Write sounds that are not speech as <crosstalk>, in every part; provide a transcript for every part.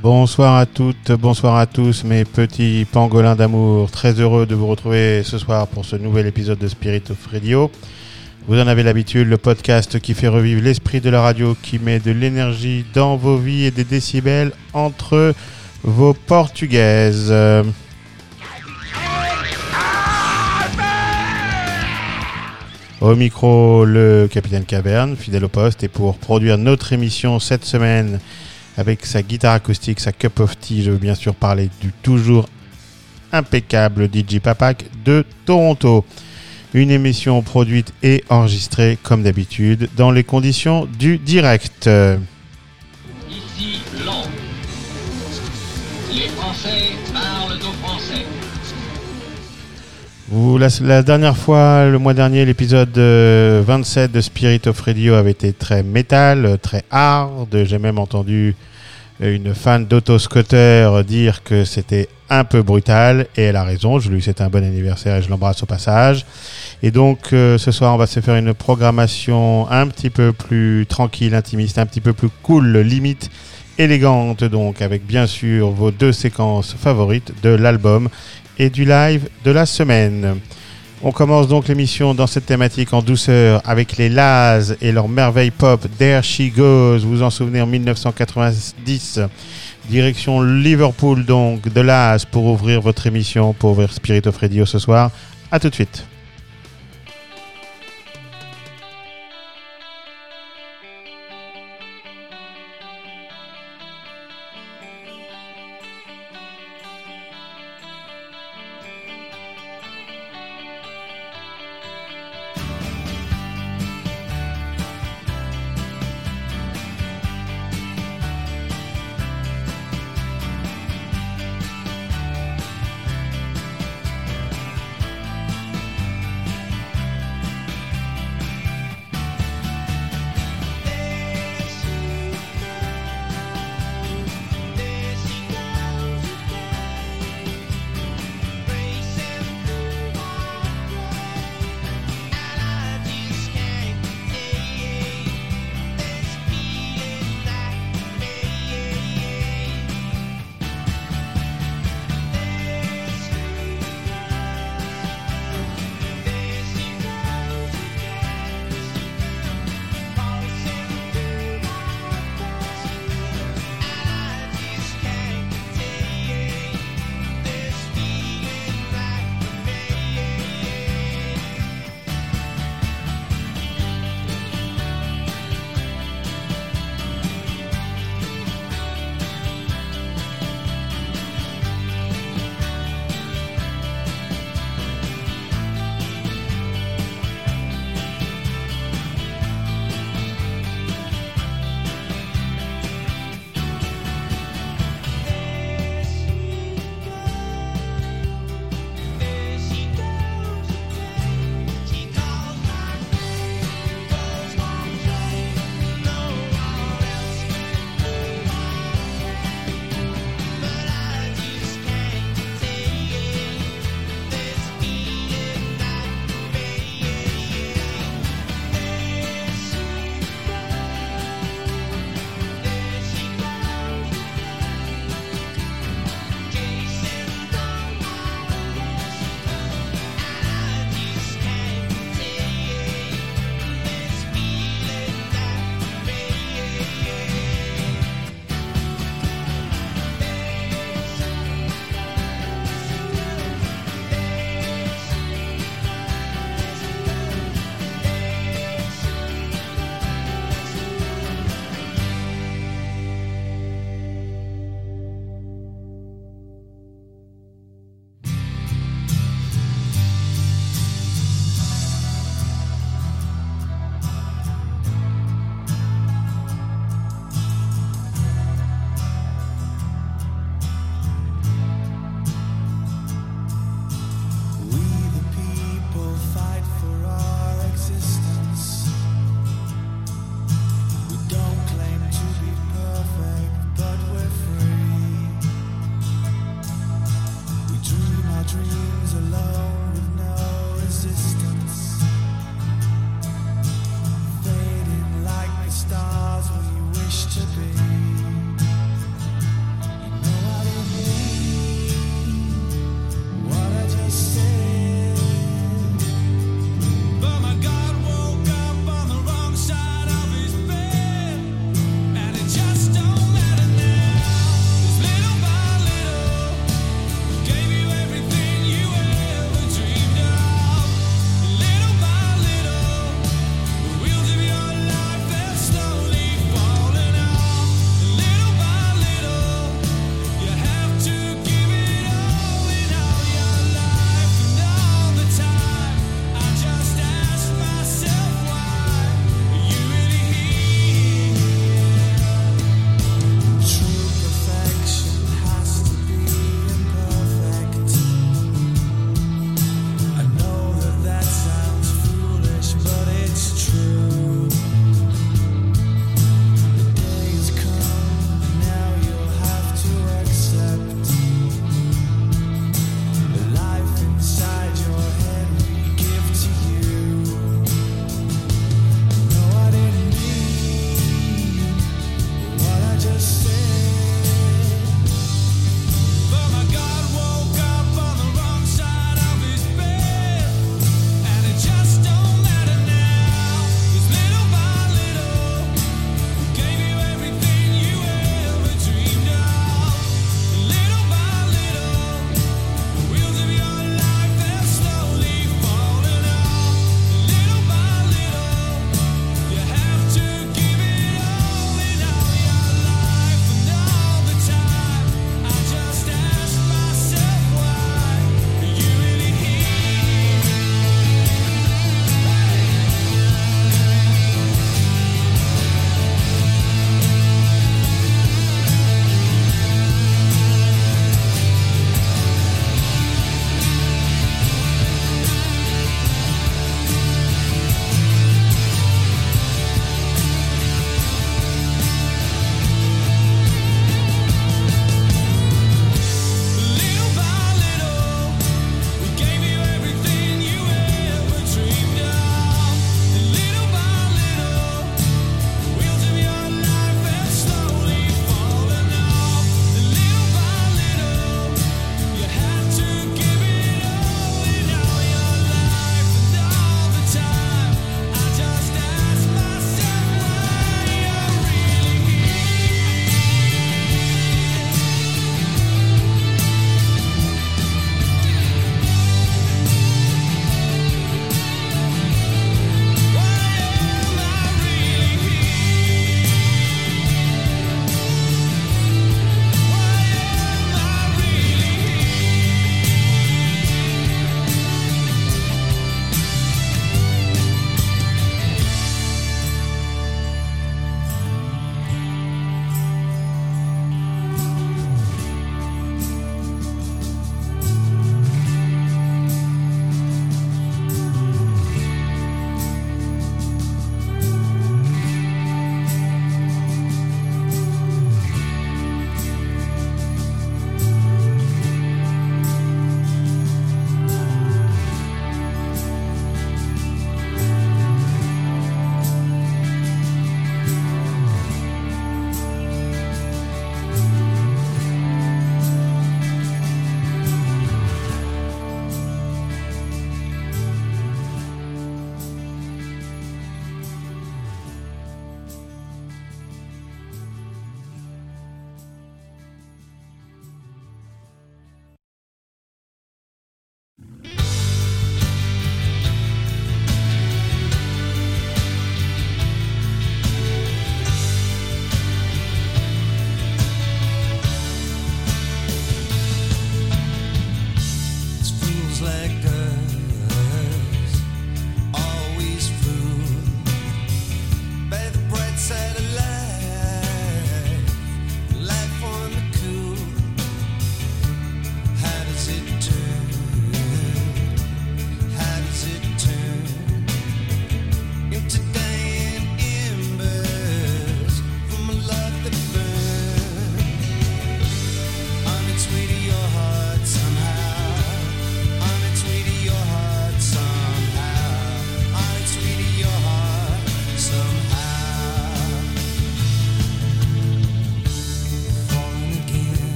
Bonsoir à toutes, bonsoir à tous mes petits pangolins d'amour. Très heureux de vous retrouver ce soir pour ce nouvel épisode de Spirit of Radio. Vous en avez l'habitude, le podcast qui fait revivre l'esprit de la radio, qui met de l'énergie dans vos vies et des décibels entre vos portugaises. Au micro, le capitaine Caverne, fidèle au poste, et pour produire notre émission cette semaine avec sa guitare acoustique, sa cup of tea, je veux bien sûr parler du toujours impeccable DJ Papak de Toronto. Une émission produite et enregistrée comme d'habitude dans les conditions du direct. La, dernière fois, le mois dernier, l'épisode euh, 27 de Spirit of Radio avait été très métal, euh, très hard. J'ai même entendu euh, une fan d'auto-scooter dire que c'était un peu brutal et elle a raison. Je lui souhaite un bon anniversaire et je l'embrasse au passage. Et donc euh, ce soir, on va se faire une programmation un petit peu plus tranquille, intimiste, un petit peu plus cool, limite élégante donc avec bien sûr vos deux séquences favorites de l'album et du live de la semaine. On commence donc l'émission dans cette thématique en douceur avec les Laz et leur merveille pop There She Goes. Vous en souvenez en 1990. Direction Liverpool donc de Laz pour ouvrir votre émission, pour ouvrir Spirit of Radio ce soir. A tout de suite.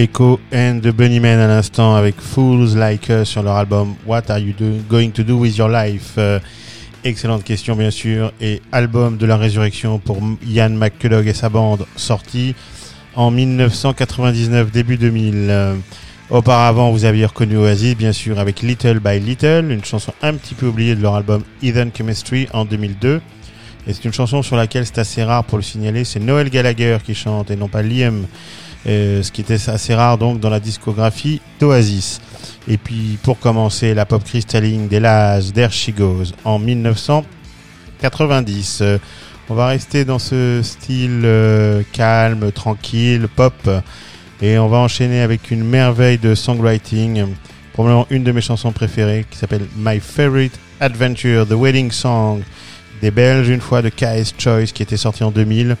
Echo and the Bunnymen à l'instant avec Fools Like Us sur leur album What Are You Going to Do With Your Life Euh, Excellente question bien sûr et album de la résurrection pour Ian McCullough et sa bande sorti en 1999 début 2000. Euh, auparavant vous aviez reconnu Oasis bien sûr avec Little by Little, une chanson un petit peu oubliée de leur album Heathen Chemistry en 2002. Et c'est une chanson sur laquelle c'est assez rare pour le signaler, c'est Noel Gallagher qui chante et non pas Liam, euh, ce qui était assez rare donc dans la discographie d'Oasis. Et puis pour commencer, la pop cristalline des Laz, There She Goes, en 1990. Euh, on va rester dans ce style euh, calme, tranquille, pop, et on va enchaîner avec une merveille de songwriting, probablement une de mes chansons préférées, qui s'appelle My Favorite Adventure, The Wedding Song, des Belges, une fois de KS Choice, qui était sorti en 2000.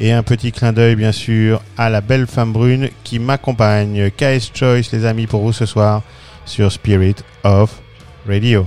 Et un petit clin d'œil, bien sûr, à la belle femme brune qui m'accompagne. KS Choice, les amis, pour vous ce soir sur Spirit of Radio.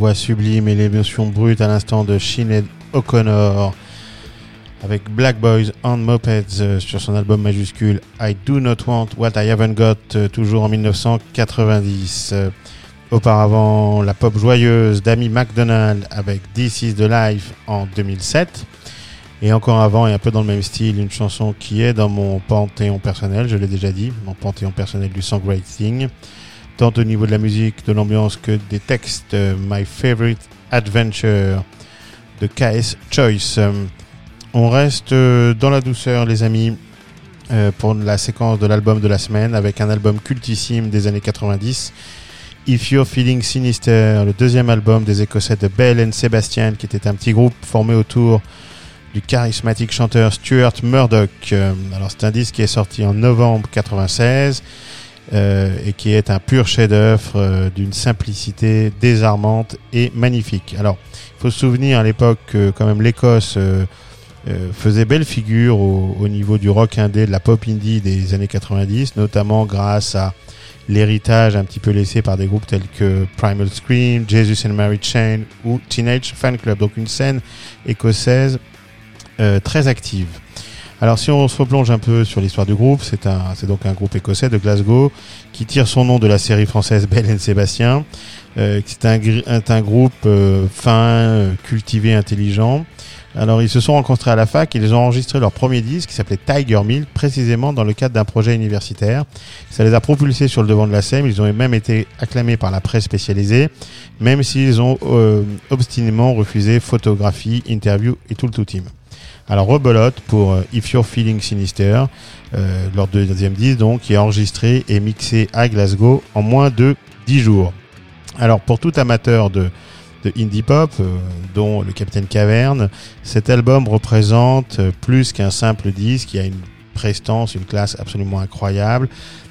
Voix sublime et l'émotion brute à l'instant de Sinead O'Connor avec Black Boys on Mopeds euh, sur son album majuscule I Do Not Want What I Haven't Got, euh, toujours en 1990. Euh, Auparavant, la pop joyeuse d'Amy McDonald avec This is the Life en 2007. Et encore avant, et un peu dans le même style, une chanson qui est dans mon panthéon personnel, je l'ai déjà dit, mon panthéon personnel du songwriting, tant au niveau de la musique, de l'ambiance que des textes. euh, My Favorite Adventure de KS Choice. Euh, On reste euh, dans la douceur, les amis, pour la séquence de l'album de la semaine, avec un album cultissime des années 90. If You're Feeling Sinister, le deuxième album des Écossais de Bell and Sebastian, qui était un petit groupe formé autour du charismatique chanteur Stuart Murdoch. Alors c'est un disque qui est sorti en novembre 96 euh, et qui est un pur chef-d'œuvre euh, d'une simplicité désarmante et magnifique. Alors il faut se souvenir à l'époque que quand même l'Écosse euh, faisait belle figure au, au niveau du rock indé, de la pop indie des années 90, notamment grâce à l'héritage un petit peu laissé par des groupes tels que Primal Scream, Jesus and Mary Chain ou Teenage Fan Club. Donc une scène écossaise très active. Alors si on se replonge un peu sur l'histoire du groupe, c'est un, c'est donc un groupe écossais de Glasgow qui tire son nom de la série française Belle et Sébastien. Euh, c'est un, un groupe euh, fin, euh, cultivé, intelligent. Alors ils se sont rencontrés à la fac, ils ont enregistré leur premier disque qui s'appelait Tiger Mill, précisément dans le cadre d'un projet universitaire. Ça les a propulsés sur le devant de la scène, ils ont même été acclamés par la presse spécialisée, même s'ils ont euh, obstinément refusé photographie, interview et tout le tout team. Alors rebelote pour euh, If You're Feeling Sinister, euh, leur deuxième disque donc, qui est enregistré et mixé à Glasgow en moins de 10 jours. Alors pour tout amateur de, de indie pop, euh, dont le Capitaine Caverne, cet album représente euh, plus qu'un simple disque, il y a une prestance, une classe absolument incroyable.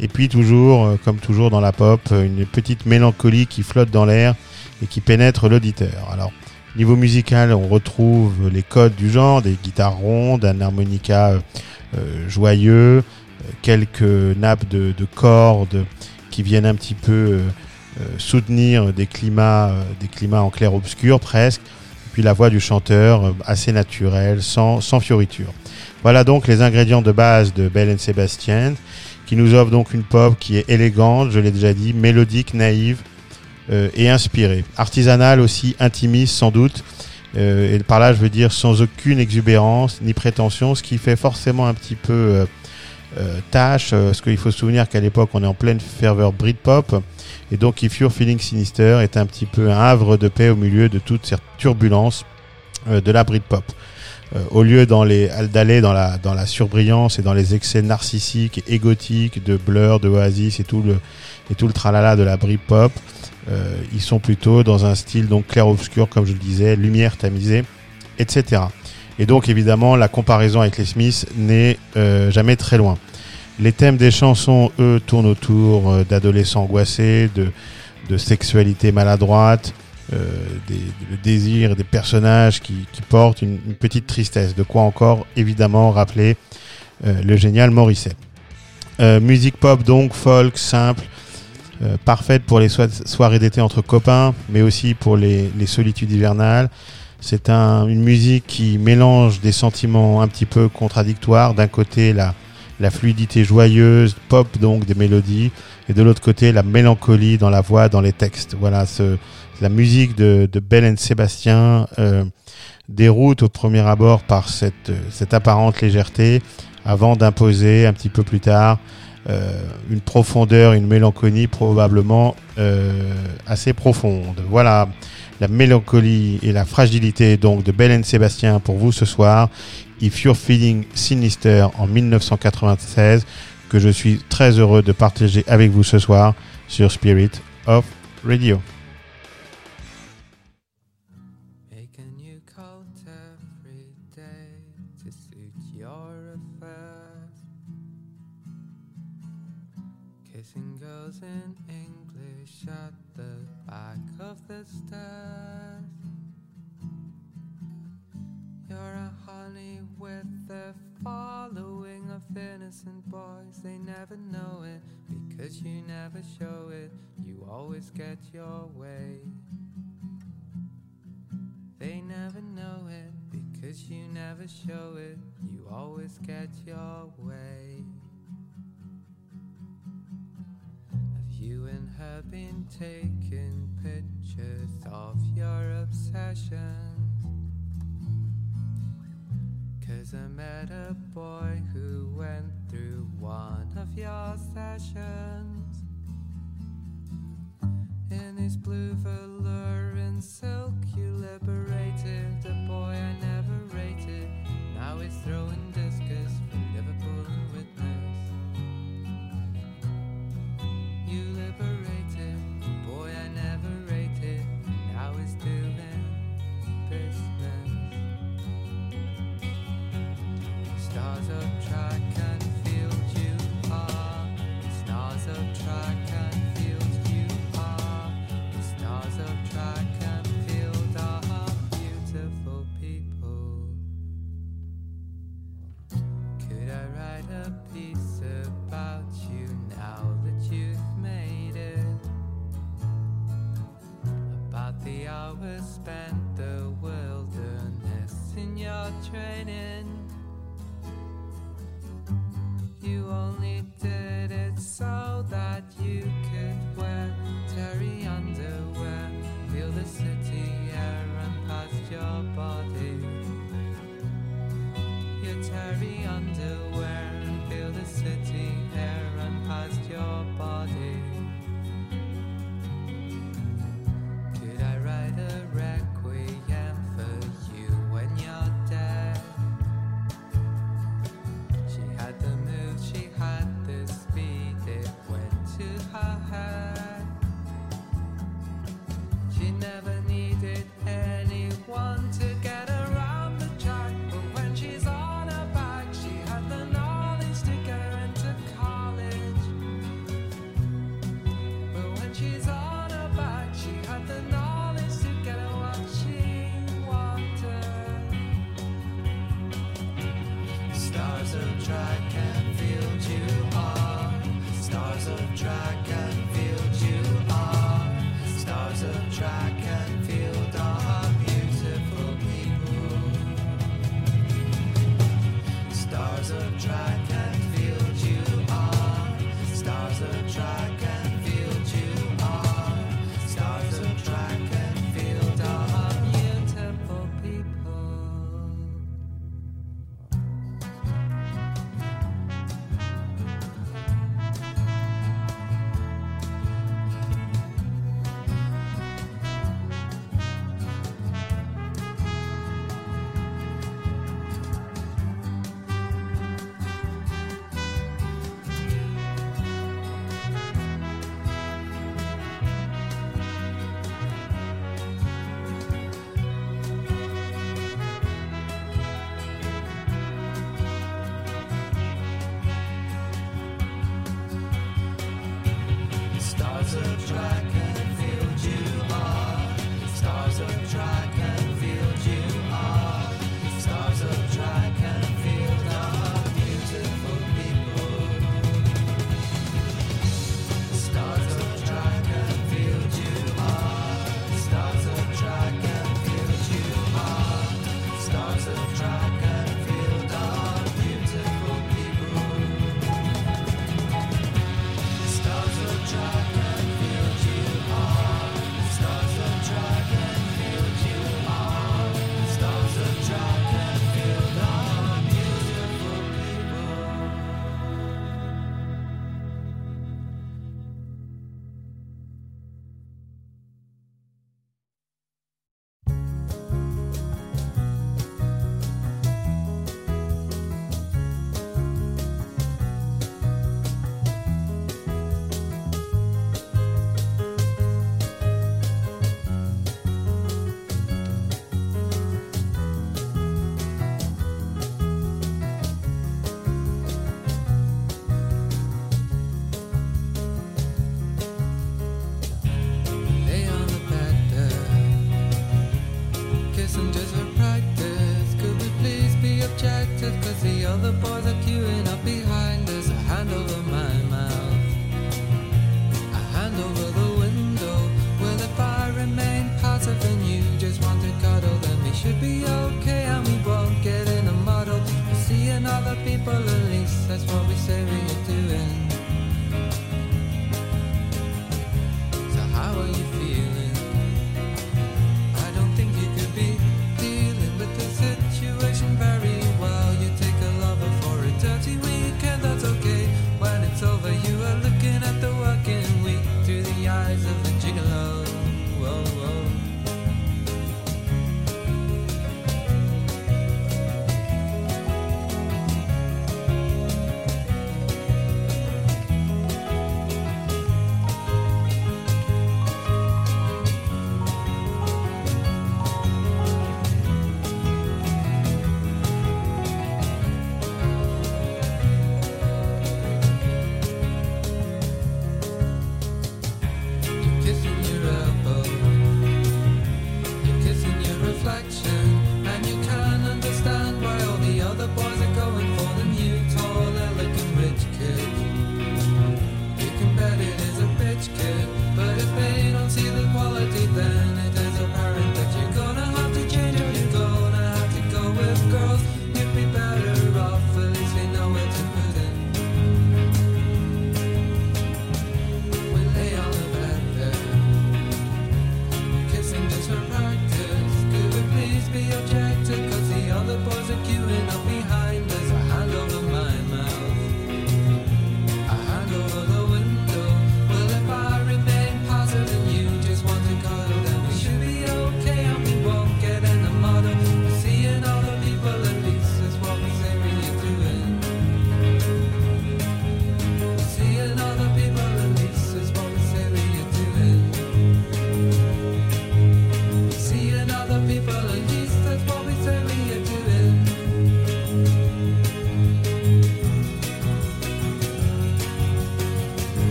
Et puis toujours, euh, comme toujours dans la pop, une petite mélancolie qui flotte dans l'air et qui pénètre l'auditeur. Alors, niveau musical, on retrouve les codes du genre, des guitares rondes, un harmonica euh, euh, joyeux, euh, quelques nappes de, de cordes qui viennent un petit peu euh, euh, soutenir des climats, des climats en clair-obscur presque. Puis la voix du chanteur, assez naturelle, sans, sans fioriture. Voilà donc les ingrédients de base de Bell and Sebastian, qui nous offre donc une pop qui est élégante, je l'ai déjà dit, mélodique, naïve et inspirée. Artisanale aussi, intimiste sans doute. Euh, et par là, je veux dire sans aucune exubérance ni prétention, ce qui fait forcément un petit peu euh, euh, tâche, euh, parce qu'il faut se souvenir qu'à l'époque, on est en pleine ferveur Britpop, et donc If You're Feeling Sinister est un petit peu un havre de paix au milieu de toute cette turbulence euh, de la Britpop. Euh, au lieu d'aller dans la dans la surbrillance et dans les excès narcissiques égotiques de Blur, de Oasis et tout le et tout le tralala de la Britpop, euh, ils sont plutôt dans un style donc clair-obscur comme je le disais, lumière tamisée, etc. Et donc évidemment la comparaison avec les Smiths n'est euh, jamais très loin. Les thèmes des chansons, eux, tournent autour euh, d'adolescents angoissés, de, de sexualité maladroite, euh, des, le désir des personnages qui, portent une, petite tristesse. De quoi encore, évidemment, rappeler euh, le génial Morisset. Euh, musique pop donc, folk, simple, euh, parfaite pour les soi- soirées d'été entre copains, mais aussi pour les, les solitudes hivernales. C'est un, une musique qui mélange des sentiments un petit peu contradictoires. D'un côté, la, la fluidité joyeuse, pop donc des mélodies, et de l'autre côté, la mélancolie dans la voix, dans les textes. Voilà, ce, la musique de, de Bell and Sébastien euh, déroute au premier abord par cette, cette apparente légèreté, avant d'imposer un petit peu plus tard euh, une profondeur, une mélancolie probablement euh, assez profonde. Voilà la mélancolie et la fragilité donc de Bell and Sébastien pour vous ce soir. If You're Feeling Sinister en 1996 que je suis très heureux de partager avec vous ce soir sur Spirit of Radio. Get your way. They never know it because you never show it. You always get your way. Have you and her been taking pictures of your obsessions. Cause I met a boy who went through one of your sessions. In his blue velour and silk, you liberated a boy I never rated. Now he's throwing discus from Liverpool and witness. You liberated a boy I never rated. Now he's doing business. Stars of track and field you are. Stars of track a piece about you now that you've made it? About the hours spent the wilderness in your training. You only did it so that you could wear terry underwear, feel the city air run past your body. Your terry underwear and feel the city air run past your body. Could I write a requiem for you when you're dead? She had the move, she had the speed, it went to her head. She never needed anyone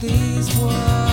these words.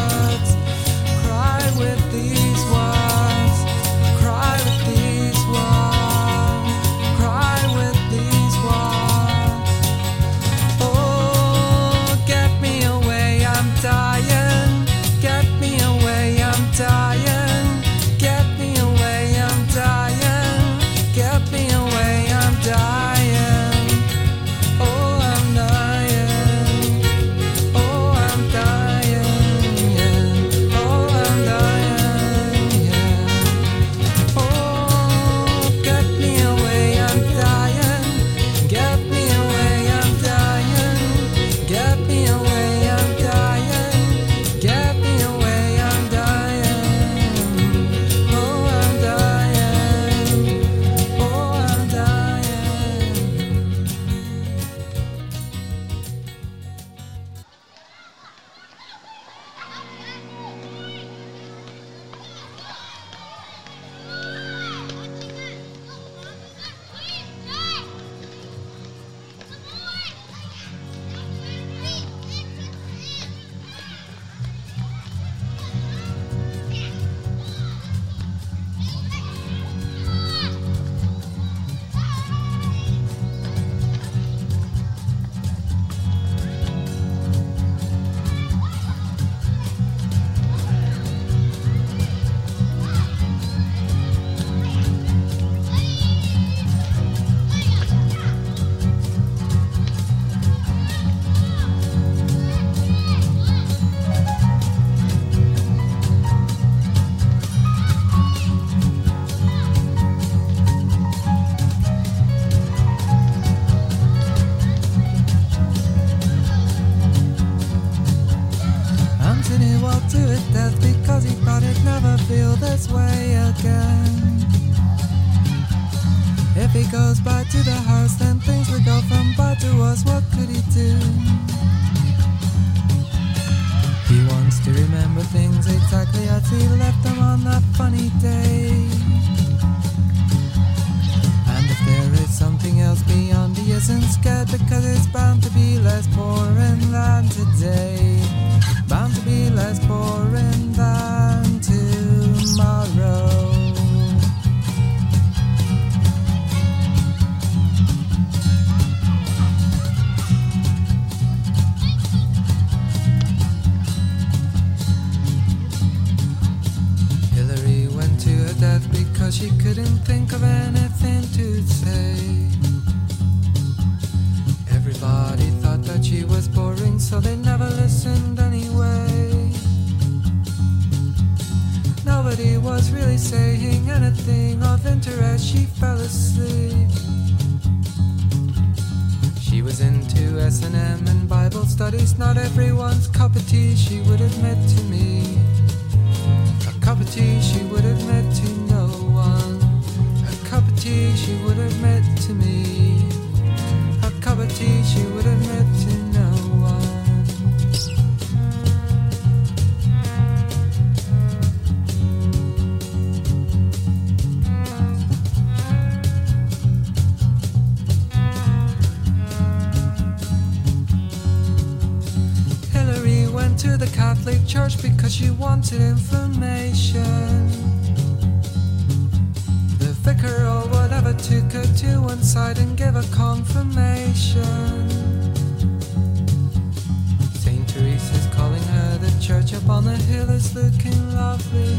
On the hill is looking lovely.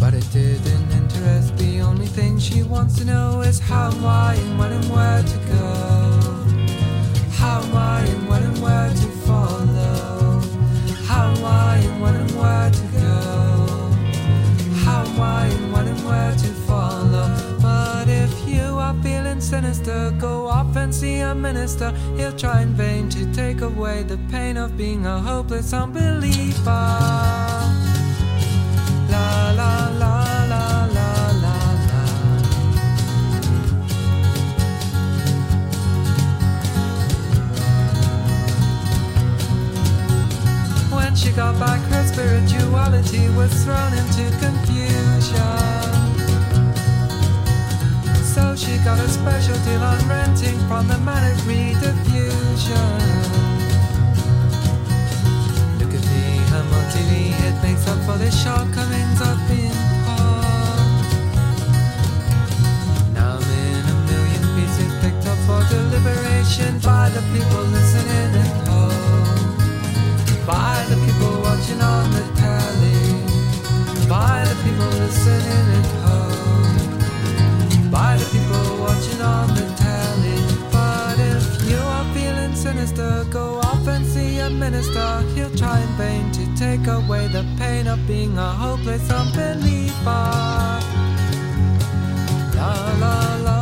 But it didn't interest the only thing she wants to know is how and why and when and where to go. How, and why, and when and where to follow. How, and why, and when and where to see a minister. He'll try in vain to take away the pain of being a hopeless unbeliever. La la la la la la la. When she got back, her spirituality was thrown into confusion. She got a special deal on renting from the man at Rediffusion. Look at me, how multi it makes up for the shortcomings of being poor. Now I'm in a million pieces picked up for deliberation by the people listening at home. By the people watching on the telly. By the people listening at. The people watching on the telly. But if you are feeling sinister, go off and see a minister. He'll try in vain to take away the pain of being a hopeless unbeliever. La la la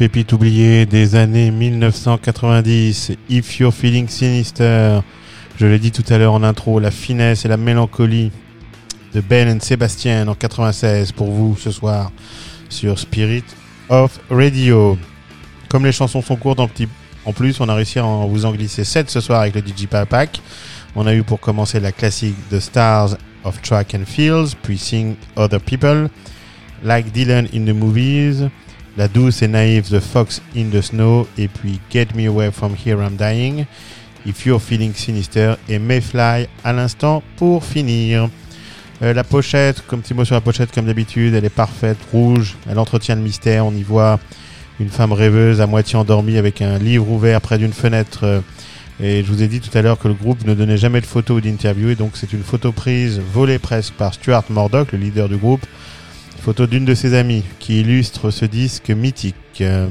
Une pépite oubliée des années 1990, If You're Feeling Sinister. Je l'ai dit tout à l'heure en intro, la finesse et la mélancolie de Ben et Sébastien en 96 pour vous ce soir sur Spirit of Radio. Comme les chansons sont courtes en, plus, on a réussi à vous en glisser 7 ce soir avec le DJ Pack. On a eu pour commencer la classique The Stars of Track and Fields, puis Sing Other People, Like Dylan in the Movies, la douce et naïve The Fox in the Snow, et puis Get Me Away From Here I'm Dying, If You're Feeling Sinister, et Mayfly à l'instant pour finir. Euh, la pochette, comme petit mot sur la pochette, comme d'habitude, elle est parfaite, rouge, elle entretient le mystère, on y voit une femme rêveuse à moitié endormie avec un livre ouvert près d'une fenêtre. et je vous ai dit tout à l'heure que le groupe ne donnait jamais de photos ou d'interviews, et donc c'est une photo prise, volée presque par Stuart Murdoch, le leader du groupe, photo d'une de ses amies qui illustre ce disque mythique. Euh,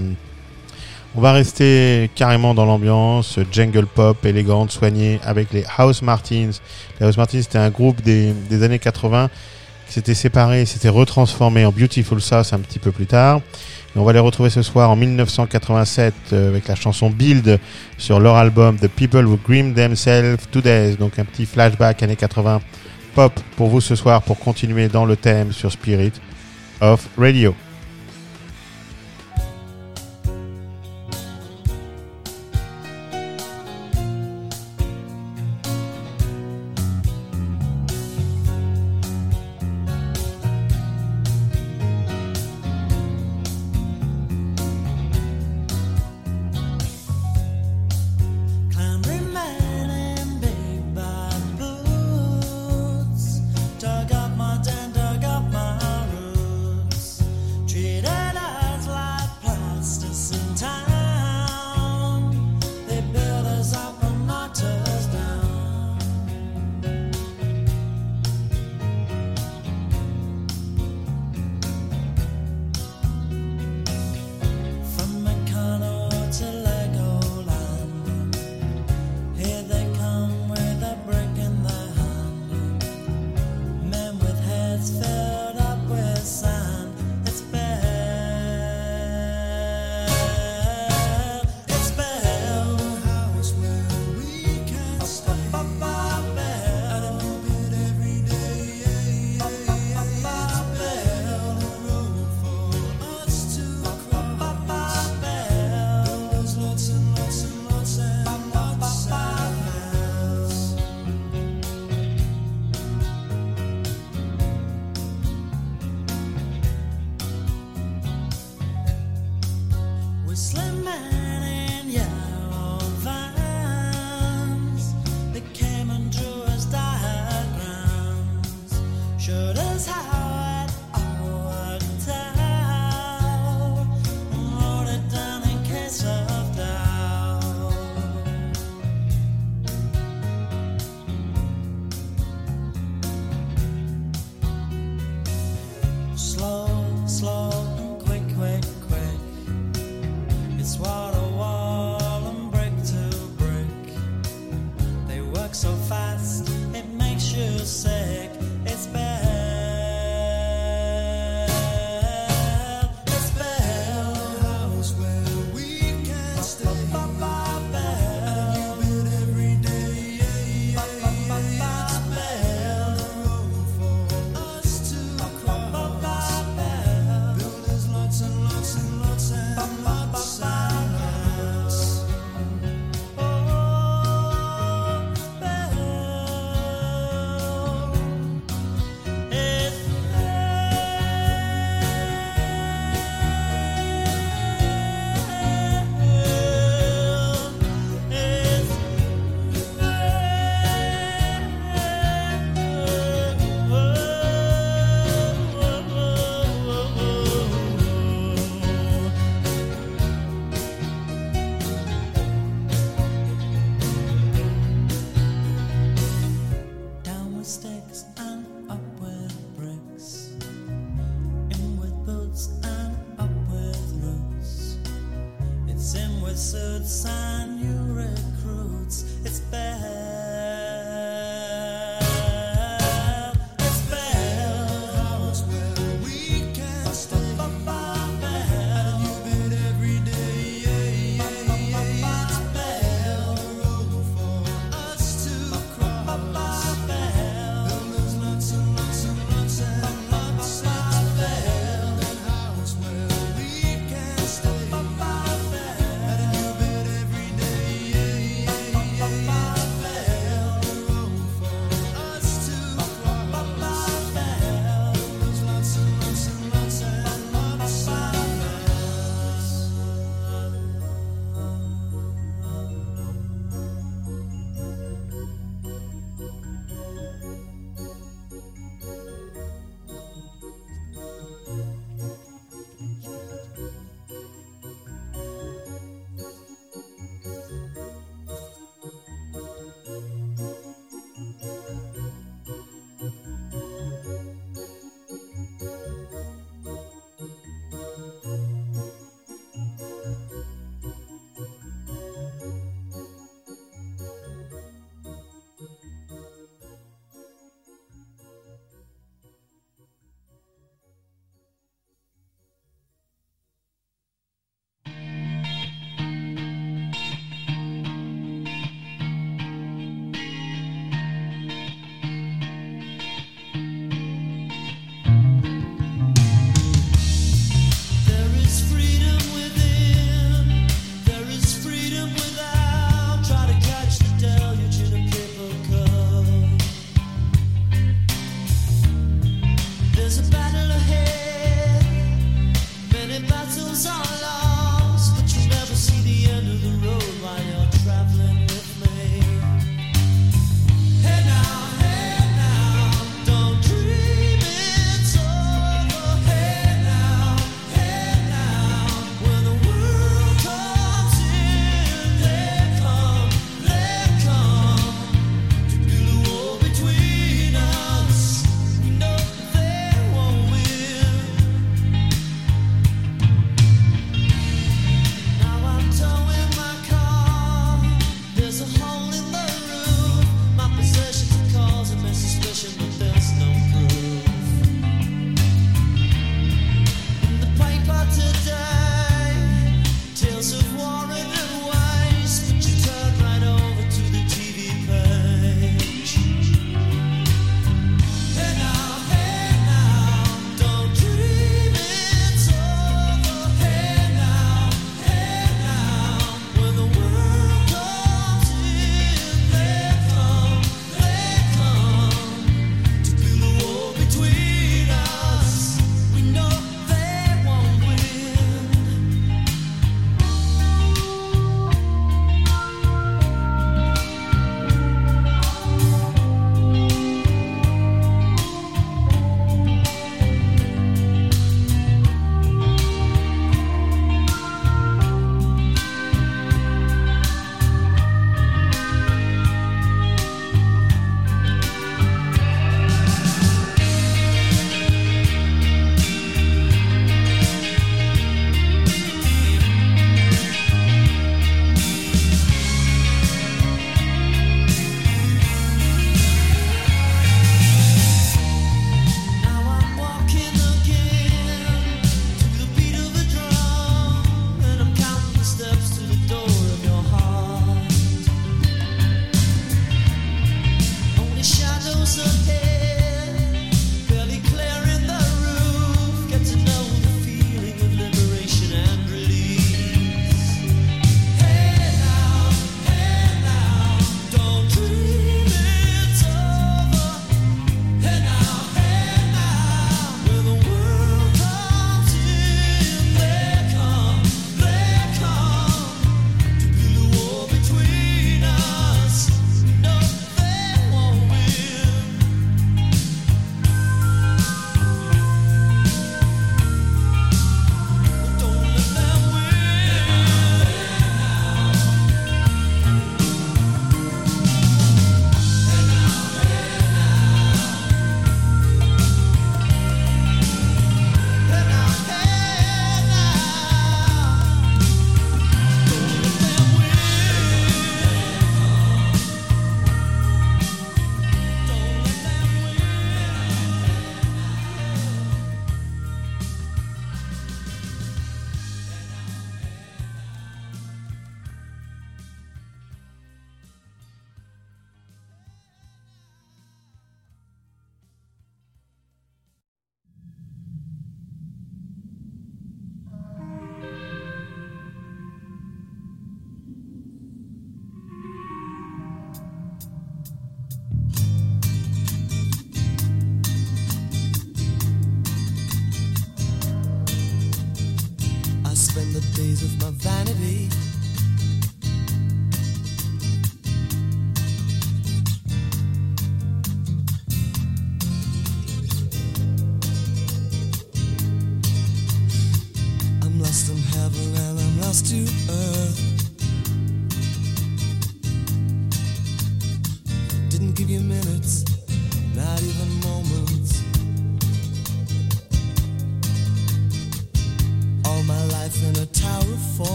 on va rester carrément dans l'ambiance, jungle pop, élégante, soignée, avec les House Martins. Les House Martins, c'était un groupe des, des années 80 qui s'était séparé, s'était retransformé en Beautiful Sauce un petit peu plus tard. On va les retrouver ce soir en 1987 euh, avec la chanson Build sur leur album The People Who Grim Themselves to Death. Donc un petit flashback années 80 pop pour vous ce soir pour continuer dans le thème sur Spirit of Radio.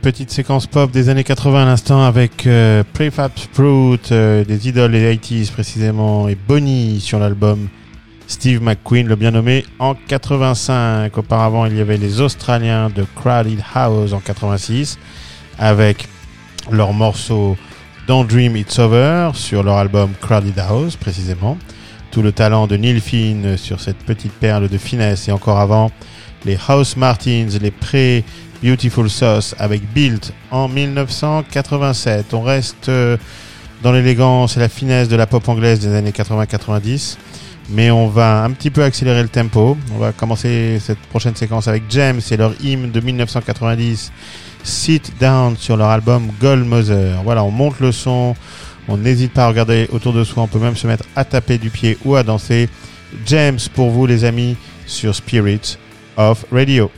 Petite séquence pop des années 80 à l'instant avec euh, Prefab Sprout, euh, des idoles des 80s précisément, et Bonnie sur l'album Steve McQueen, le bien nommé, en 85. Auparavant, il y avait les Australiens de Crowded House en 86 avec leur morceau Don't Dream It's Over sur leur album Crowded House précisément. Tout le talent de Neil Finn sur cette petite perle de finesse et encore avant les House Martins, les pré Beautiful Sauce avec Built en 1987. On reste euh, dans l'élégance et la finesse de la pop anglaise des années 80-90, mais on va un petit peu accélérer le tempo. On va commencer cette prochaine séquence avec James et leur hymne de 1990, Sit Down sur leur album Gold Mother. Voilà, on monte le son, on n'hésite pas à regarder autour de soi, on peut même se mettre à taper du pied ou à danser. James pour vous les amis sur Spirit of Radio.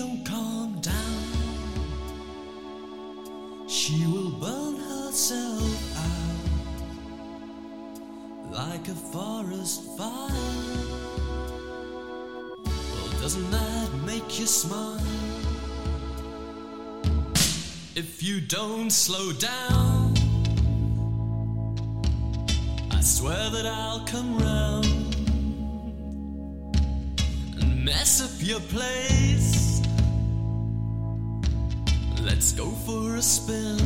don't calm down, she will burn herself out like a forest fire. Well, doesn't that make you smile? If you don't slow down, I swear that I'll come round mess up your place. Let's go for a spin.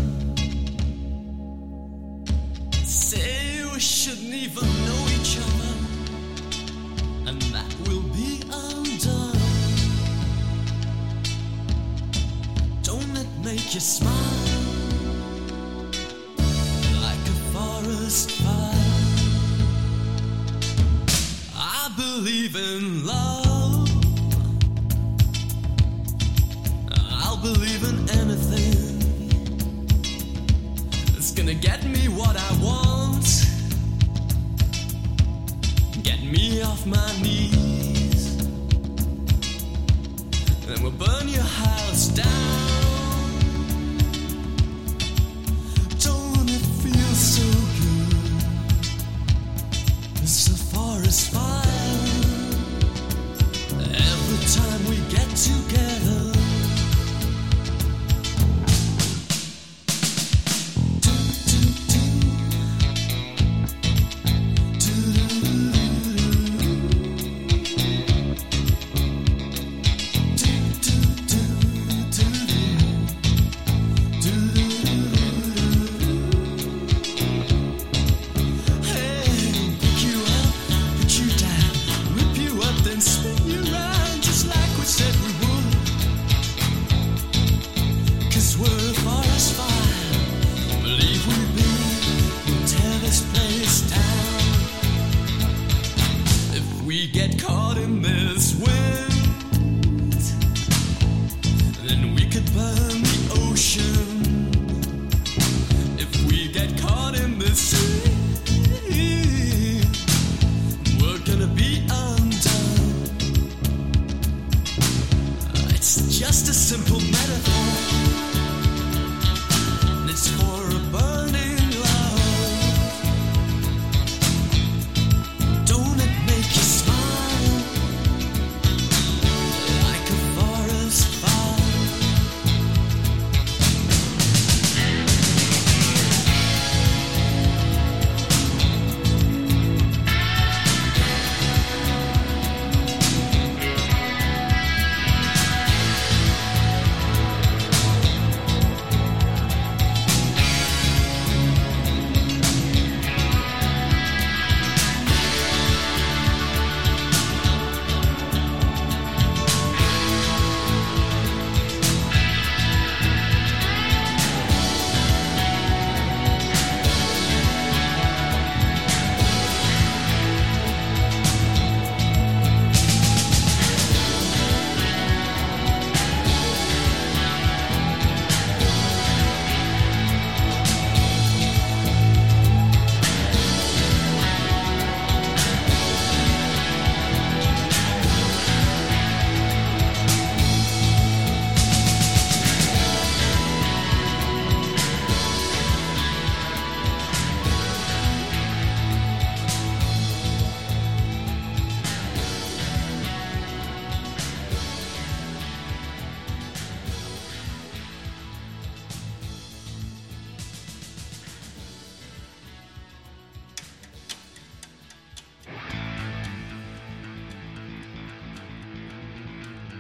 Say we shouldn't even know each other, and that will be undone. Don't it make you smile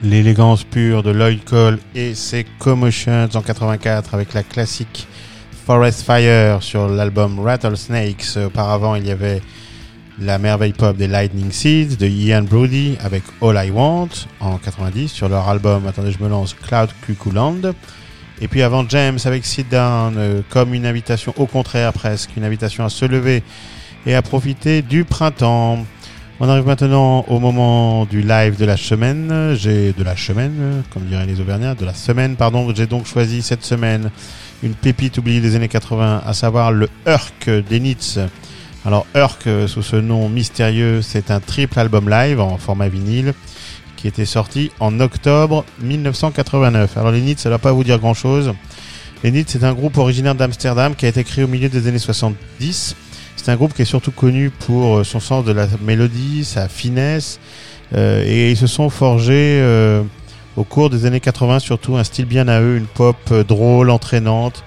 L'élégance pure de Lloyd Cole et ses Commotions en 84 avec la classique Forest Fire sur l'album Rattlesnakes. Auparavant, il y avait la merveille pop des Lightning Seeds de Ian Brody avec All I Want en 90 sur leur album, attendez, je me lance, Cloud Cuckoo Land. Et puis avant James avec Sit Down, euh, comme une invitation, au contraire presque, une invitation à se lever et à profiter du printemps. On arrive maintenant au moment du live de la semaine. J'ai de la semaine, comme diraient les Auvergnats, de la semaine, pardon. J'ai donc choisi cette semaine une pépite oubliée des années 80, à savoir le Urk des Nits. Alors Urk, euh, sous ce nom mystérieux, c'est un triple album live en format vinyle qui était sorti en octobre 1989. Alors les Nits, ça ne doit pas vous dire grand-chose. Les Nits, c'est un groupe originaire d'Amsterdam qui a été créé au milieu des années 70. C'est un groupe qui est surtout connu pour euh, son sens de la mélodie, sa finesse, euh, et ils se sont forgés euh, au cours des années 80 surtout un style bien à eux, une pop euh, drôle, entraînante,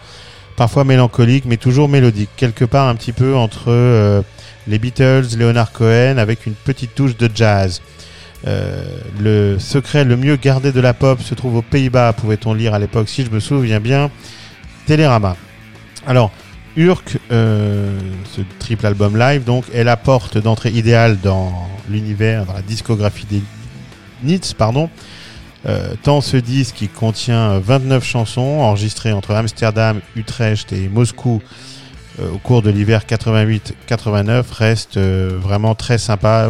parfois mélancolique, mais toujours mélodique, quelque part un petit peu entre euh, les Beatles, Leonard Cohen, avec une petite touche de jazz. Euh, le secret le mieux gardé de la pop se trouve aux Pays-Bas, pouvait-on lire à l'époque, si je me souviens bien. Télérama. Alors, Urk, euh, ce triple album live, donc, est la porte d'entrée idéale dans l'univers, dans la discographie des Nits, pardon. Euh, tant ce disque qui contient 29 chansons enregistrées entre Amsterdam, Utrecht et Moscou euh, au cours de l'hiver 88-89 reste vraiment très sympa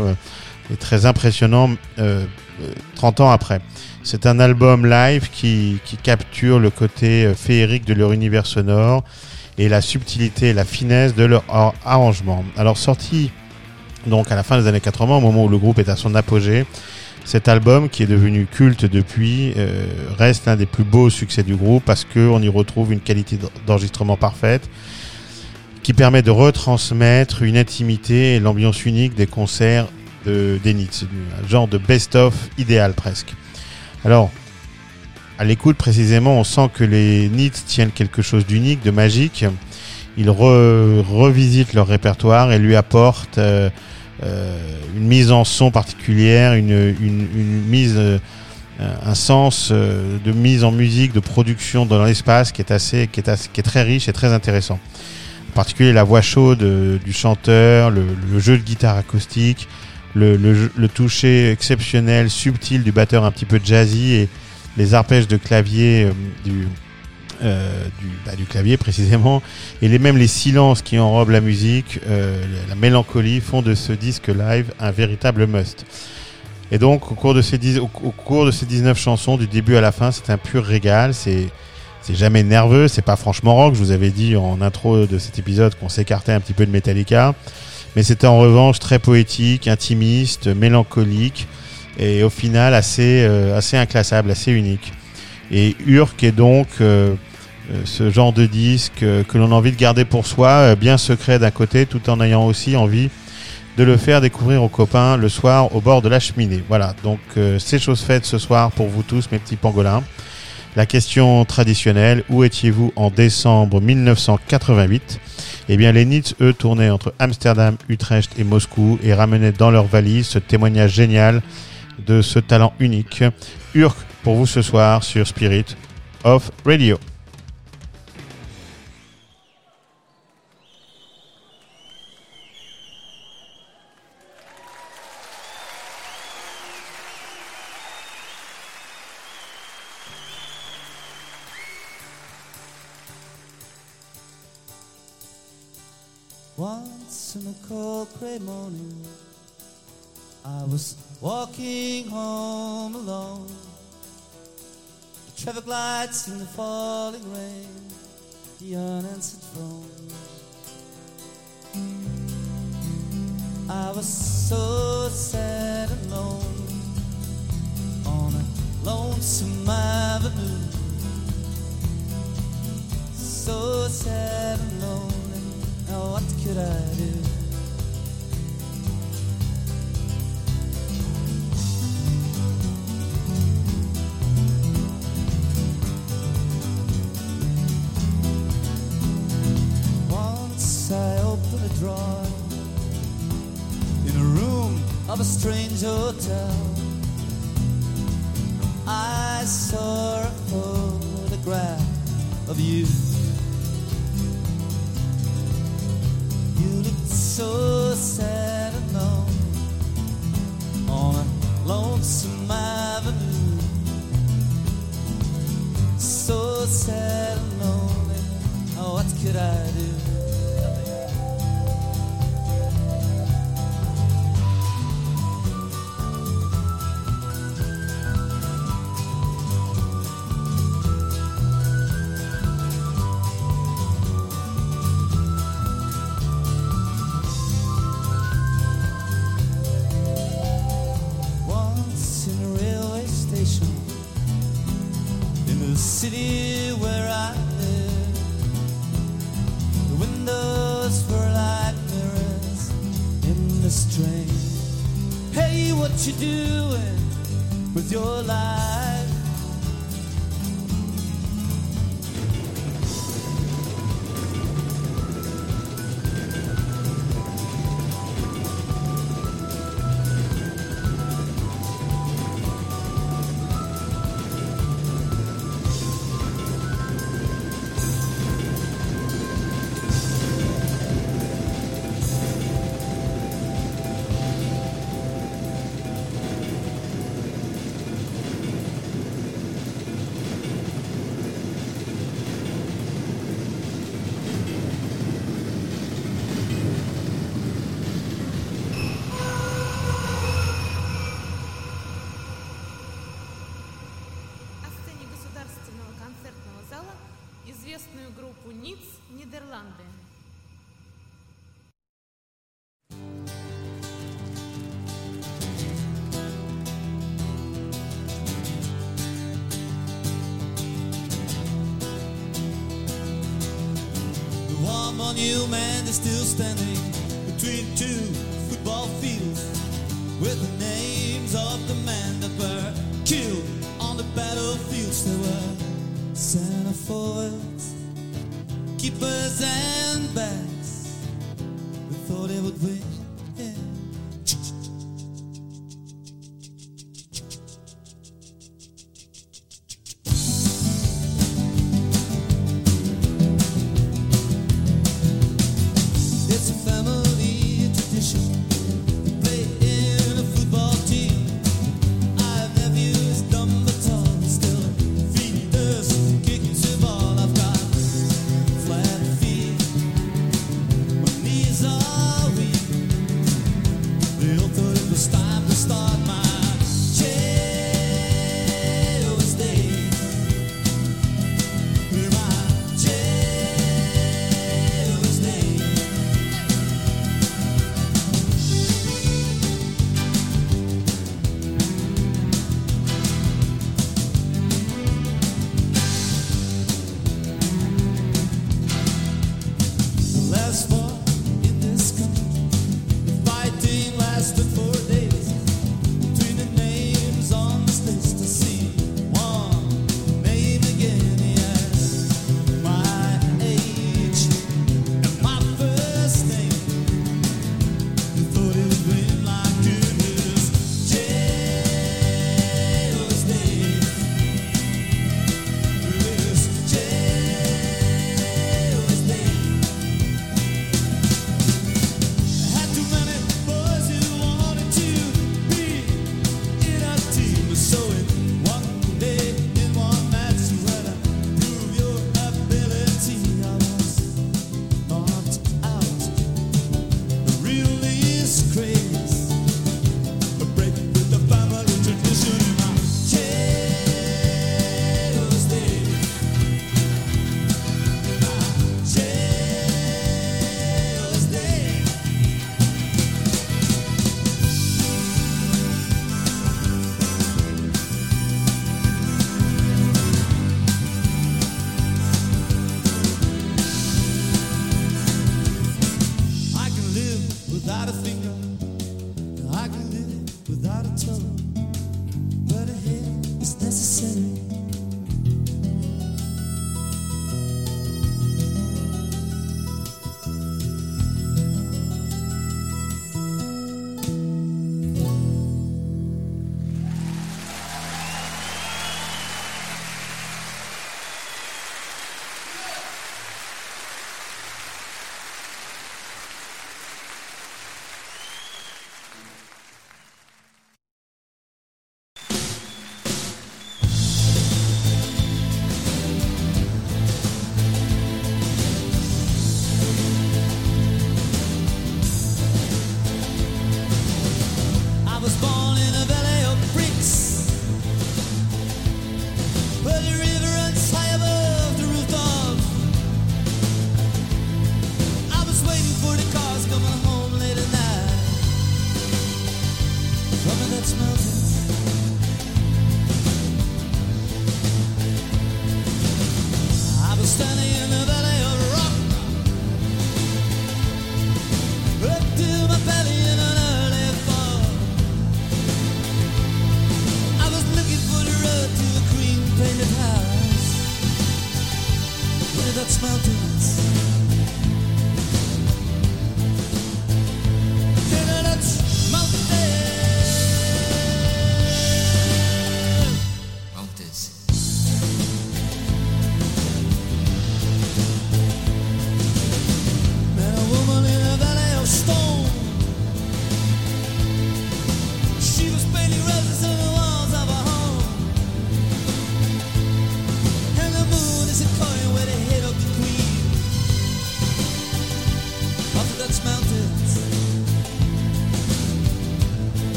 et très impressionnant euh, euh, 30 ans après. C'est un album live qui, capture le côté féerique de leur univers sonore et la subtilité et la finesse de leur ar- arrangement. Alors sorti donc à la fin des années 80, au moment où le groupe est à son apogée, cet album, qui est devenu culte depuis, euh, reste l'un des plus beaux succès du groupe parce qu'on y retrouve une qualité d'enregistrement parfaite qui permet de retransmettre une intimité et l'ambiance unique des concerts de, des Nits. Un genre de best-of idéal presque. Alors, à l'écoute précisément, on sent que les Nits tiennent quelque chose d'unique, de magique. Ils re- revisitent leur répertoire et lui apportent euh, euh, une mise en son particulière, une, une, une mise, euh, un sens euh, de mise en musique, de production dans l'espace qui est assez, qui est assez- qui est très riche et très intéressant. En particulier la voix chaude du chanteur, le, le jeu de guitare acoustique, le, le, le toucher exceptionnel, subtil du batteur un petit peu jazzy et les arpèges de clavier euh, du, euh, du, bah, du clavier <laughs> précisément et les, même les silences qui enrobent la musique, euh, la mélancolie font de ce disque live un véritable must. Et donc au cours de ces, au, au cours de ces 19 chansons, du début à la fin, c'est un pur régal. C'est c'est jamais nerveux, c'est pas franchement rock. Je vous avais dit en intro de cet épisode qu'on s'écartait un petit peu de Metallica, mais c'était en revanche très poétique, intimiste, mélancolique et au final assez euh, assez inclassable, assez unique. Et Urk est donc euh, euh, ce genre de disque que l'on a envie de garder pour soi, bien secret d'un côté, tout en ayant aussi envie de le faire découvrir aux copains le soir au bord de la cheminée. Voilà, donc euh, c'est chose faite ce soir pour vous tous, mes petits pangolins. La question traditionnelle, où étiez-vous en décembre 1988 Eh bien, les Nits, eux, tournaient entre Amsterdam, Utrecht et Moscou et ramenaient dans leur valise ce témoignage génial de ce talent unique. Urk pour vous ce soir sur Spirit of Radio. Lights in the falling rain, the unanswered phone. I was so sad and lonely on a lonesome avenue. So sad and lonely. Now what could I do? Of a strange hotel. I saw a photograph of you. You looked so sad and alone on a lonesome avenue. So sad and lonely. Oh, what could I do?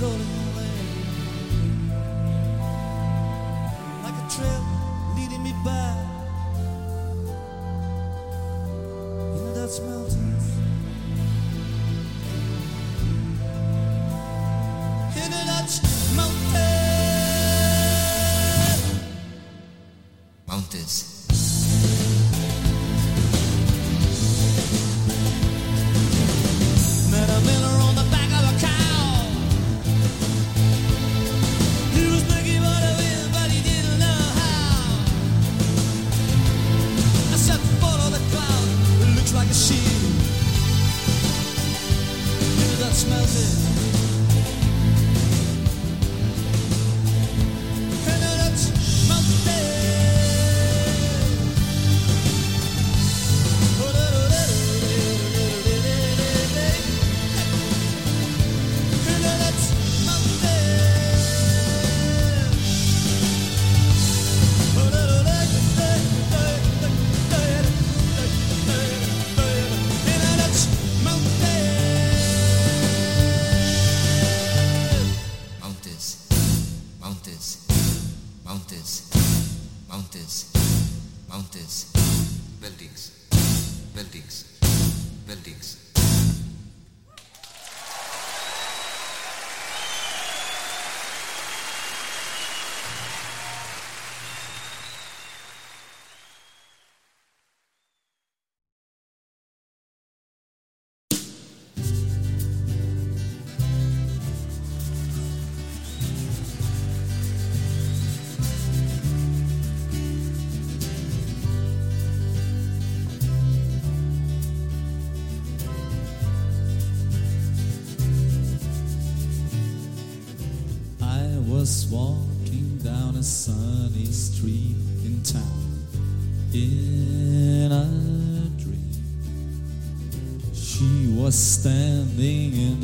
rolling.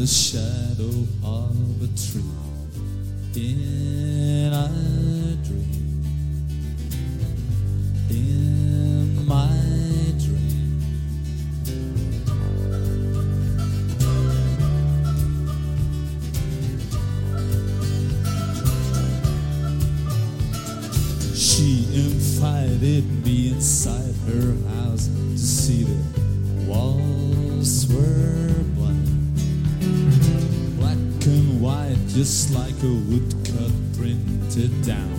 the shadow of a tree. In just like a woodcut printed down.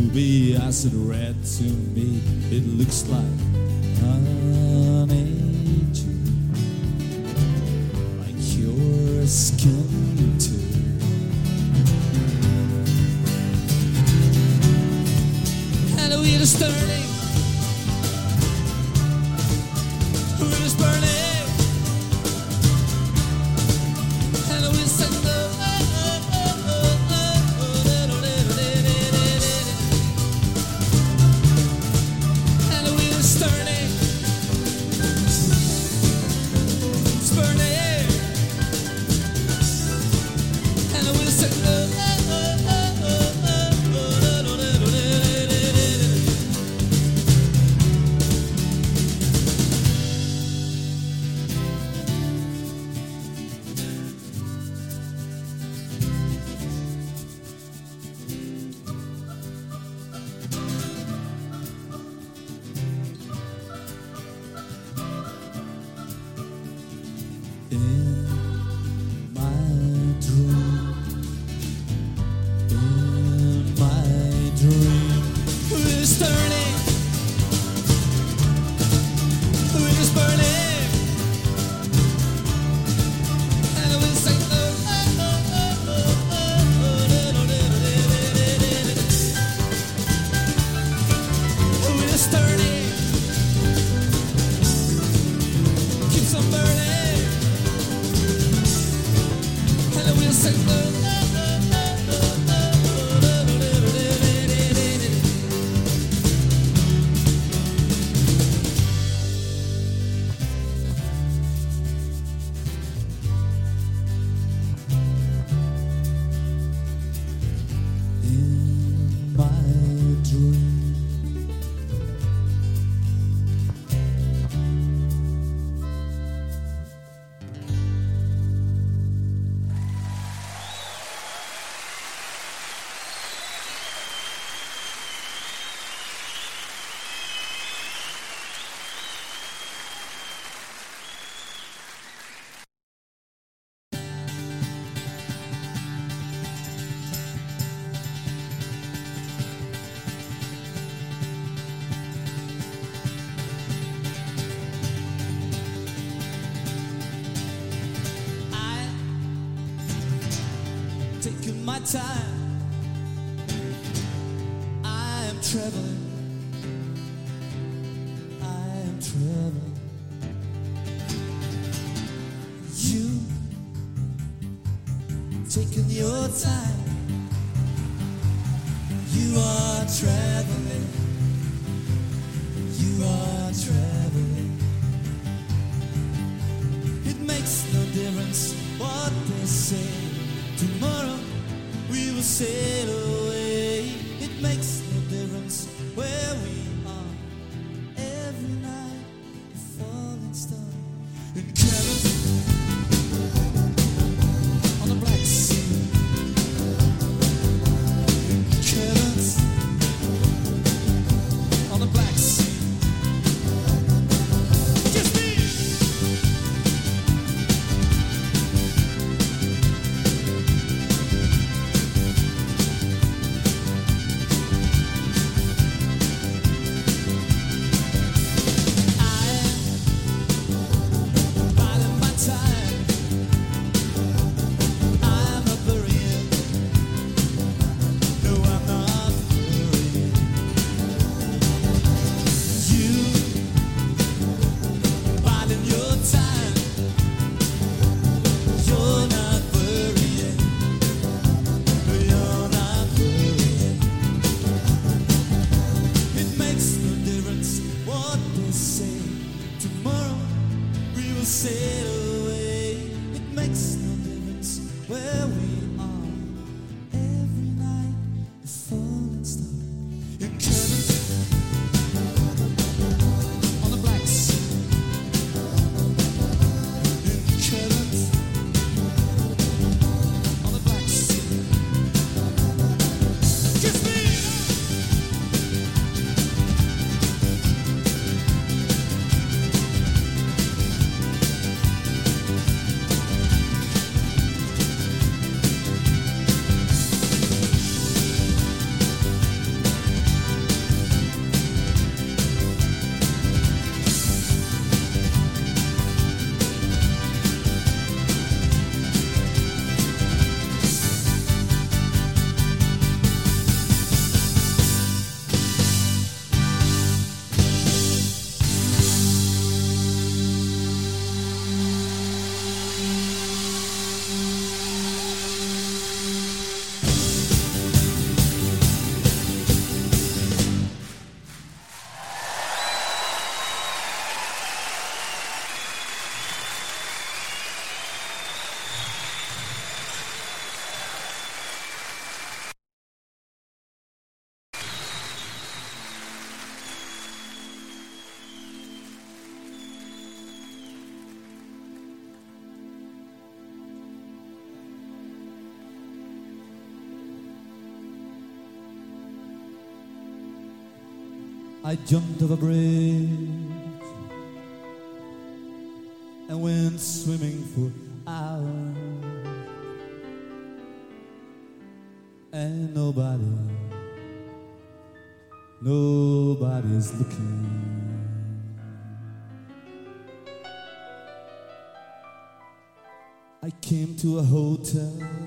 ruby. I said, red to me, it looks like. I jumped off a bridge and went swimming for hours, and nobody, nobody's looking. I came to a hotel.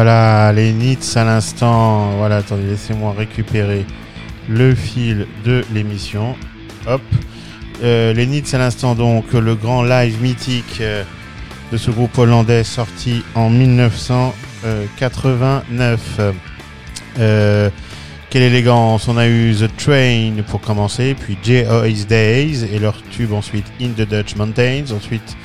Voilà, les Nits à l'instant. Voilà, attendez, laissez-moi récupérer le fil de l'émission. Hop. Euh, les Nits à l'instant, donc, le grand live mythique euh, de ce groupe hollandais sorti en 1989. Euh, quelle élégance On a eu The Train pour commencer, puis J.O.'s Days et leur tube ensuite In the Dutch Mountains. Ensuite,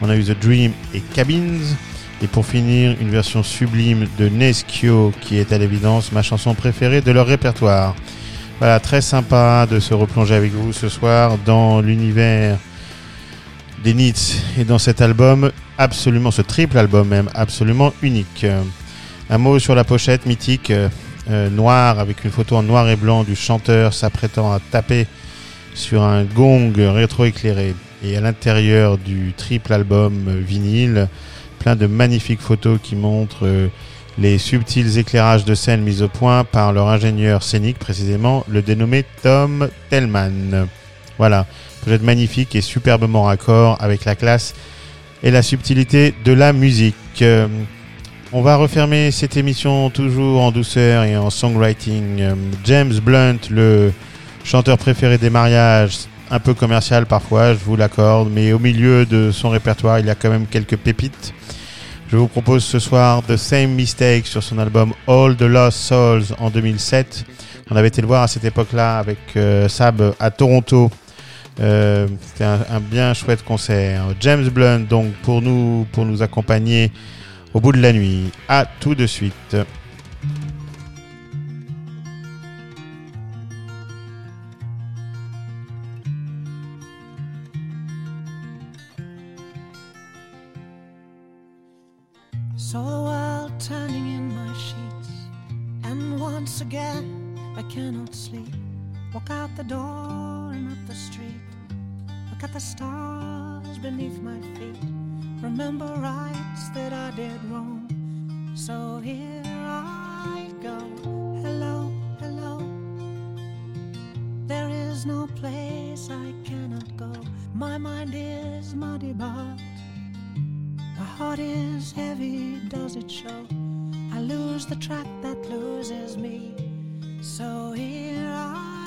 on a eu The Dream et Cabins. Et pour finir, une version sublime de Neskio qui est à l'évidence ma chanson préférée de leur répertoire. Voilà, très sympa de se replonger avec vous ce soir dans l'univers des Nits et dans cet album absolument, ce triple album même, absolument unique. Un mot sur la pochette mythique, euh, euh, noire, avec une photo en noir et blanc du chanteur s'apprêtant à taper sur un gong rétroéclairé. Et à l'intérieur du triple album vinyle, de magnifiques photos qui montrent euh, les subtils éclairages de scène mis au point par leur ingénieur scénique, précisément le dénommé Tom Tellman. Voilà, projet magnifique et superbement raccord avec la classe et la subtilité de la musique. Euh, on va refermer cette émission toujours en douceur et en songwriting. James Blunt, le chanteur préféré des mariages, un peu commercial parfois, je vous l'accorde, mais au milieu de son répertoire, il y a quand même quelques pépites. Je vous propose ce soir The Same Mistake sur son album All the Lost Souls en 2007. On avait été le voir à cette époque-là avec euh, Sab à Toronto. Euh, C'était un, un bien chouette concert. James Blunt, donc, pour nous, pour nous accompagner au bout de la nuit. À tout de suite. The door and up the street. Look at the stars beneath my feet. Remember rights that I did wrong. So here I go. Hello, hello. There is no place I cannot go. My mind is muddy, but my heart is heavy, does it show? I lose the track that loses me. So here I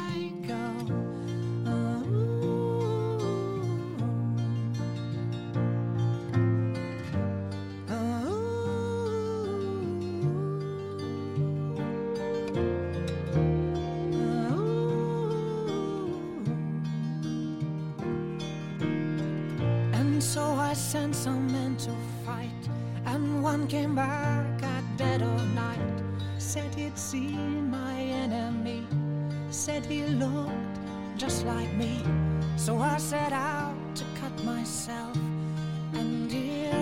came back at dead of night. Said my enemy, said he looked just like me. So I set out to cut myself, and here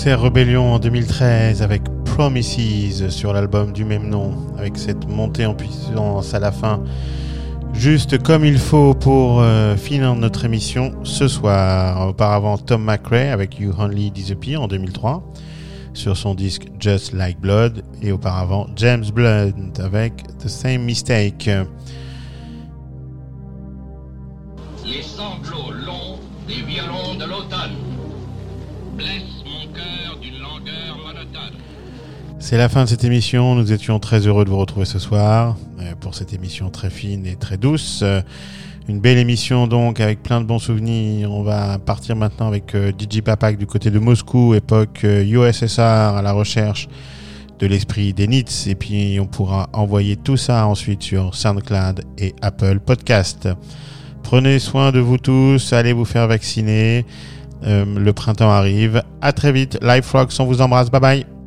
Boxer Rebellion en 2013 avec Promises sur l'album du même nom, avec cette montée en puissance à la fin, juste comme il faut pour euh, finir notre émission ce soir. Auparavant, Tom McRae avec You Only Disappear en 2003 sur son disque Just Like Blood, et auparavant James Blunt avec The Same Mistake. C'est la fin de cette émission. Nous étions très heureux de vous retrouver ce soir euh, pour cette émission très fine et très douce. Euh, Une belle émission donc avec plein de bons souvenirs. On va partir maintenant avec euh, DJ Papak du côté de Moscou, époque euh, USSR à la recherche de l'esprit des Nits. Et puis on pourra envoyer tout ça ensuite sur SoundCloud et Apple Podcast. Prenez soin de vous tous, allez vous faire vacciner. Euh, le printemps arrive. À très vite. Live Frogs, on vous embrasse. Bye bye.